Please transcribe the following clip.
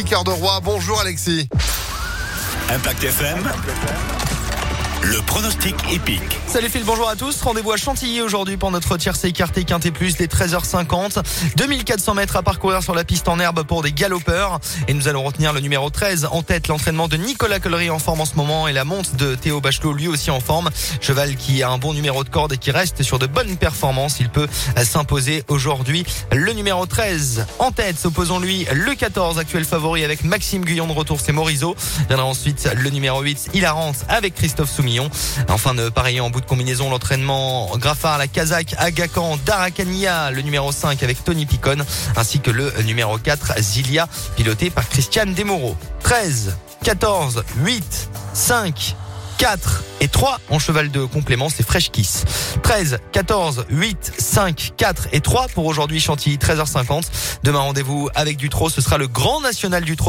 Alexis Cœur de Roi. Bonjour Alexis. Impact FM. Le pronostic épique. Salut Phil, bonjour à tous. Rendez-vous à Chantilly aujourd'hui pour notre tiercé écarté Quintet Plus des 13h50. 2400 mètres à parcourir sur la piste en herbe pour des galopeurs. Et nous allons retenir le numéro 13 en tête, l'entraînement de Nicolas Collery en forme en ce moment et la monte de Théo Bachelot lui aussi en forme. Cheval qui a un bon numéro de corde et qui reste sur de bonnes performances. Il peut s'imposer aujourd'hui. Le numéro 13 en tête, s'opposons-lui le 14 actuel favori avec Maxime Guyon de retour, c'est Morisot. Viendra ensuite le numéro 8, Hilarance avec Christophe Enfin de pareil en bout de combinaison, l'entraînement Graffard, la Kazakh, Agacan, Daracania, le numéro 5 avec Tony Picon, ainsi que le numéro 4, Zilia, piloté par Christian Demoro. 13, 14, 8, 5, 4 et 3 en cheval de complément, c'est Fresh Kiss. 13, 14, 8, 5, 4 et 3 pour aujourd'hui Chantilly, 13h50. Demain rendez-vous avec du trot, ce sera le grand national du trot.